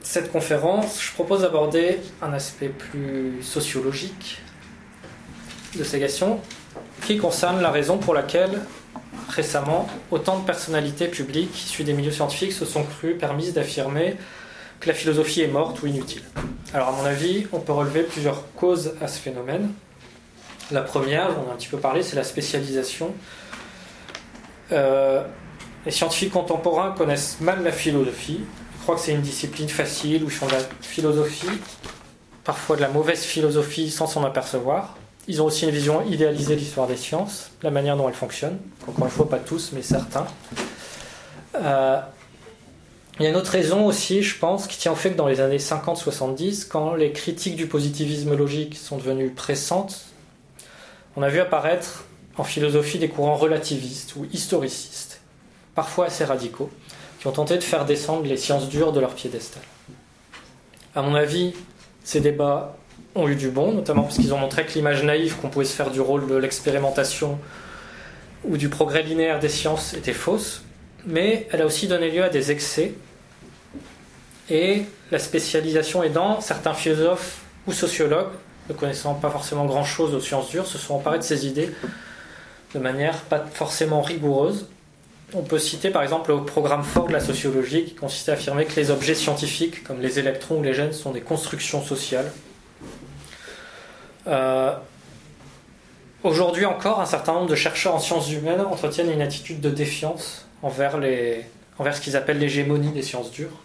cette conférence, je propose d'aborder un aspect plus sociologique de ces questions, qui concerne la raison pour laquelle récemment autant de personnalités publiques issues des milieux scientifiques se sont crues permises d'affirmer que la philosophie est morte ou inutile. Alors à mon avis, on peut relever plusieurs causes à ce phénomène. La première, on a un petit peu parlé, c'est la spécialisation. Euh, les scientifiques contemporains connaissent mal la philosophie. Ils croient que c'est une discipline facile où ils font de la philosophie, parfois de la mauvaise philosophie sans s'en apercevoir. Ils ont aussi une vision idéalisée de l'histoire des sciences, la manière dont elle fonctionne. Encore une fois, pas tous, mais certains. Euh, il y a une autre raison aussi, je pense, qui tient au fait que dans les années 50-70, quand les critiques du positivisme logique sont devenues pressantes, on a vu apparaître en philosophie des courants relativistes ou historicistes, parfois assez radicaux, qui ont tenté de faire descendre les sciences dures de leur piédestal. À mon avis, ces débats ont eu du bon, notamment parce qu'ils ont montré que l'image naïve qu'on pouvait se faire du rôle de l'expérimentation ou du progrès linéaire des sciences était fausse, mais elle a aussi donné lieu à des excès. Et la spécialisation aidant, certains philosophes ou sociologues, ne connaissant pas forcément grand-chose aux sciences dures, se sont emparés de ces idées de manière pas forcément rigoureuse. On peut citer par exemple le programme fort de la sociologie qui consistait à affirmer que les objets scientifiques, comme les électrons ou les gènes, sont des constructions sociales aujourd'hui encore, un certain nombre de chercheurs en sciences humaines entretiennent une attitude de défiance envers, les, envers ce qu'ils appellent l'hégémonie des sciences dures.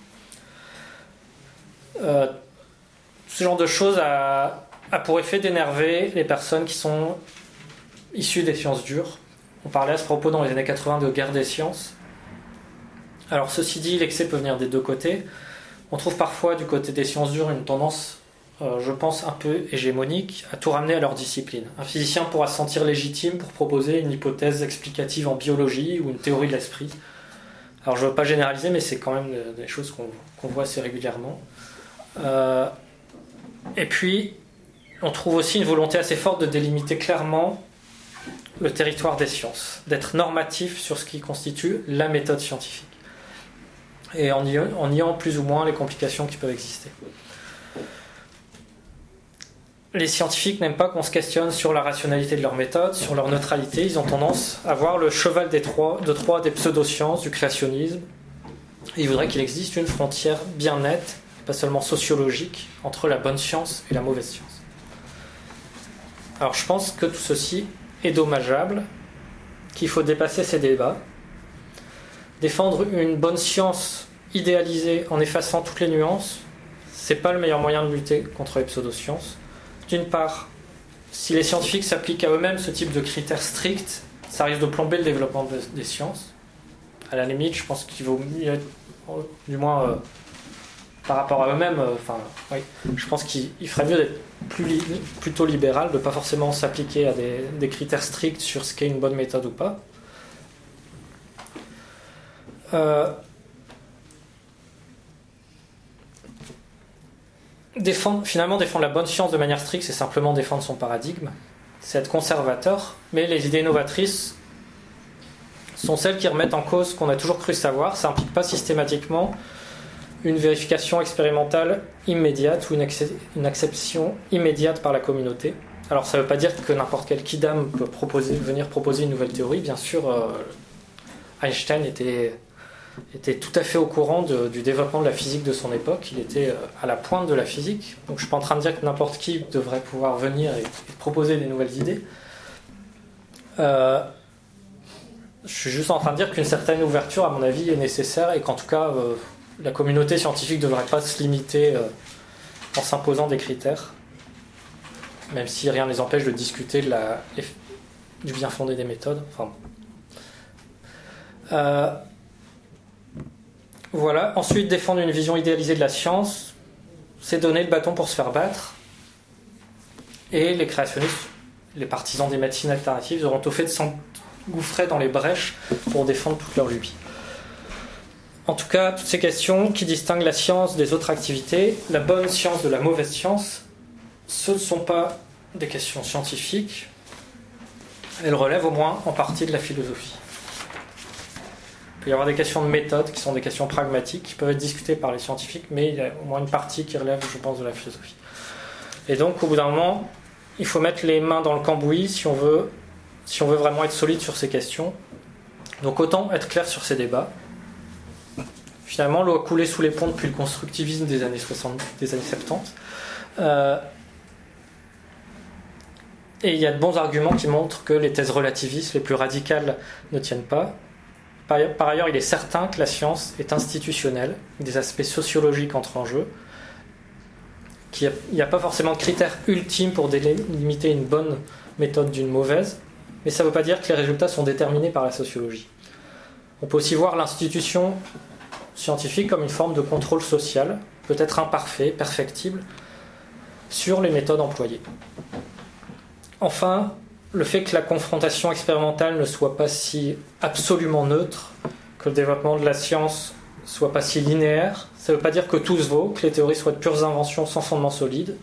Euh, ce genre de choses a, a pour effet d'énerver les personnes qui sont issues des sciences dures. On parlait à ce propos dans les années 80 de guerre des sciences. Alors ceci dit, l'excès peut venir des deux côtés. On trouve parfois du côté des sciences dures une tendance euh, je pense, un peu hégémonique, à tout ramener à leur discipline. Un physicien pourra se sentir légitime pour proposer une hypothèse explicative en biologie ou une théorie de l'esprit. Alors je ne veux pas généraliser, mais c'est quand même des choses qu'on voit assez régulièrement. Euh, et puis, on trouve aussi une volonté assez forte de délimiter clairement le territoire des sciences, d'être normatif sur ce qui constitue la méthode scientifique, et en niant plus ou moins les complications qui peuvent exister les scientifiques n'aiment pas qu'on se questionne sur la rationalité de leur méthode, sur leur neutralité. Ils ont tendance à voir le cheval des trois, de Troie des pseudosciences, du créationnisme. ils voudraient qu'il existe une frontière bien nette, pas seulement sociologique, entre la bonne science et la mauvaise science. Alors je pense que tout ceci est dommageable, qu'il faut dépasser ces débats, défendre une bonne science idéalisée en effaçant toutes les nuances, c'est pas le meilleur moyen de lutter contre les pseudosciences d'une part, si les scientifiques s'appliquent à eux-mêmes ce type de critères stricts, ça risque de plomber le développement des sciences. À la limite, je pense qu'il vaut mieux, du moins euh, par rapport à eux-mêmes, euh, enfin, oui, je pense qu'il ferait mieux d'être plutôt libéral, de ne pas forcément s'appliquer à des, critères stricts sur ce qu'est une bonne méthode ou pas. Euh, défendre, finalement, défendre la bonne science de manière stricte, c'est simplement défendre son paradigme. c'est être conservateur, mais les idées novatrices sont celles qui remettent en cause ce qu'on a toujours cru savoir. Ça n'implique pas systématiquement une vérification expérimentale immédiate ou une, une acception immédiate par la communauté. Alors ça ne veut pas dire que n'importe quel kidam peut venir proposer une nouvelle théorie. Bien sûr, euh, Einstein était, était tout à fait au courant du développement de la physique de son époque. Il était euh, à la pointe de la physique. Donc je ne suis pas en train de dire que n'importe qui devrait pouvoir venir et, proposer des nouvelles idées. Euh, je suis juste en train de dire qu'une certaine ouverture, à mon avis, est nécessaire et qu'en tout cas, la communauté scientifique ne devrait pas se limiter en s'imposant des critères même si rien ne les empêche de discuter de la, du bien fondé des méthodes. Enfin, euh, voilà. Ensuite, défendre une vision idéalisée de la science, c'est donner le bâton pour se faire battre. Et les créationnistes, les partisans des médecines alternatives, auront au fait de s'engouffrer dans les brèches pour défendre toute leur lubie. En tout cas, toutes ces questions qui distinguent la science des autres activités, la bonne science de la mauvaise science, ce ne sont pas des questions scientifiques, elles relèvent au moins en partie de la philosophie. Il peut y avoir des questions de méthode qui sont des questions pragmatiques qui peuvent être discutées par les scientifiques, mais il y a au moins une partie qui relève, je pense, de la philosophie. Et donc, au bout d'un moment, il faut mettre les mains dans le cambouis si on veut, si on veut vraiment être solide sur ces questions. Donc, autant être clair sur ces débats. Finalement, l'eau a coulé sous les ponts depuis le constructivisme des années 60, des années 70. Et il y a de bons arguments qui montrent que les thèses relativistes les plus radicales ne tiennent pas. Par ailleurs, il est certain que la science est institutionnelle, des aspects sociologiques entrent en jeu, qu'il n'y a, pas forcément de critères ultimes pour délimiter une bonne méthode d'une mauvaise, mais ça ne veut pas dire que les résultats sont déterminés par la sociologie. On peut aussi voir l'institution scientifique comme une forme de contrôle social, peut-être imparfait, perfectible, sur les méthodes employées. Enfin, le fait que la confrontation expérimentale ne soit pas si absolument neutre, que le développement de la science soit pas si linéaire, ça ne veut pas dire que tout se vaut, que les théories soient de pures inventions sans fondement solide.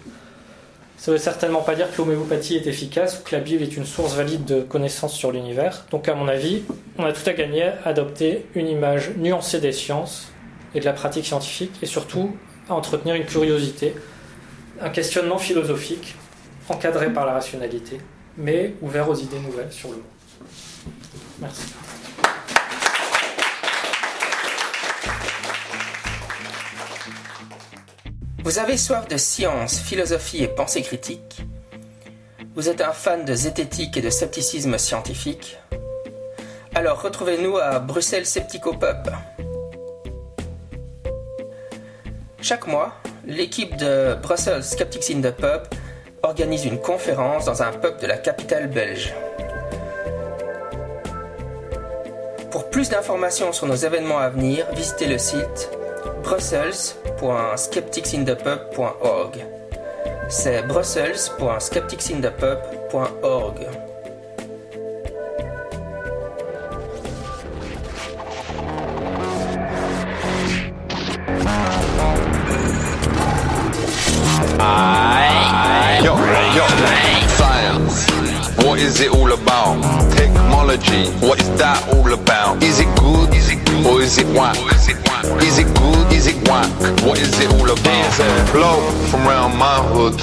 Ça ne veut certainement pas dire que l'homéopathie est efficace ou que la Bible est une source valide de connaissances sur l'univers. Donc à mon avis, on a tout à gagner à adopter une image nuancée des sciences et de la pratique scientifique et surtout à entretenir une curiosité, un questionnement philosophique encadré par la rationalité, mais ouvert aux idées nouvelles sur le monde. Merci. Vous avez soif de science, philosophie et pensée critique Vous êtes un fan de zététique et de scepticisme scientifique Alors retrouvez-nous à Bruxelles Sceptico Pub. Chaque mois, l'équipe de Brussels Skeptics in the Pub organise une conférence dans un pub de la capitale belge. Pour plus d'informations sur nos événements à venir, visitez le site brussels.skepticsinthepub.org. C'est brussels.skepticsinthepub.org. is it all about? Technology, what is that all about? Is it good? Is it good? Or is it whack? Is it good? Is it whack? What is it all about? Bloke from round my hood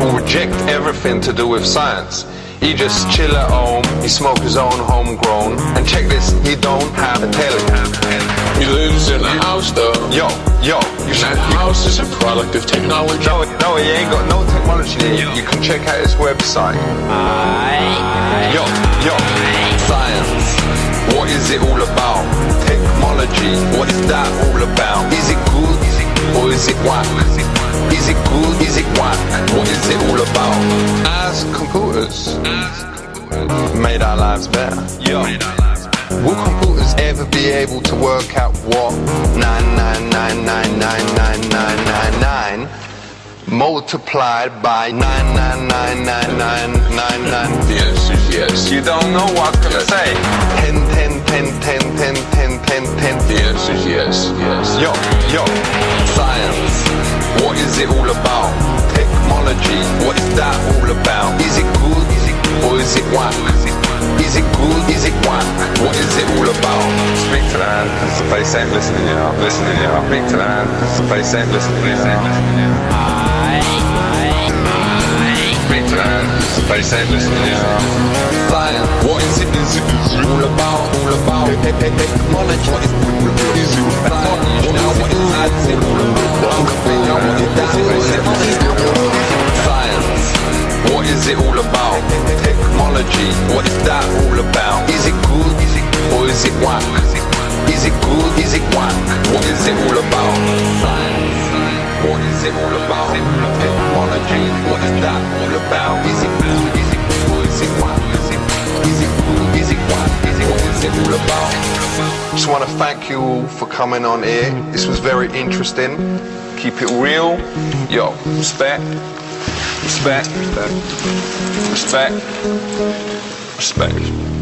who reject everything to do with science. He just chill at home, he smoke his own homegrown, and check this, he don't have a telly. He lives in a house though. Yo, yo, you and that house is a product of technology. No, no, he ain't got no technology. Yo. You can check out his website. Yo, yo, science. What is it all about? Technology. What is that all about? Is it good? Or is it whack? Is it good? Is it whack? What is it all about? As computers, made our lives better. Yo. Will computers ever be able to work out what 999999999 multiplied by 9999999? The answer is yes. You don't know what I'm gonna say. 10, 10, 10, 10, 10, 10, 10, 10. The answer is yes, yes. Yo, yo, science. What is it all about? Technology. What is that all about? Is it good? Is it or is it whack? Is it good? Is it whack? What is it all about? Speak to the hand, cause the face ain't listening, yeah. Listening, yeah. Speak to the hand, cause the face ain't listening, yeah. Speak what is it? Is it, is it all about? All about technology. What is, is it about? Now what is that? Is it all about? What is that? Is it Science. What is it all about? Technology. What is that all about? Is it good? Is it or is it whack? Is it good? Is it whack? What is it all about? Science. What is it all about? What is that all about? Is it good? Is it or is it whack? Is it good? Is it whack? Is it what is it all about? Just want to thank you all for coming on here. This was very interesting. Keep it real. Yo, respect. Respect. Respect. Respect.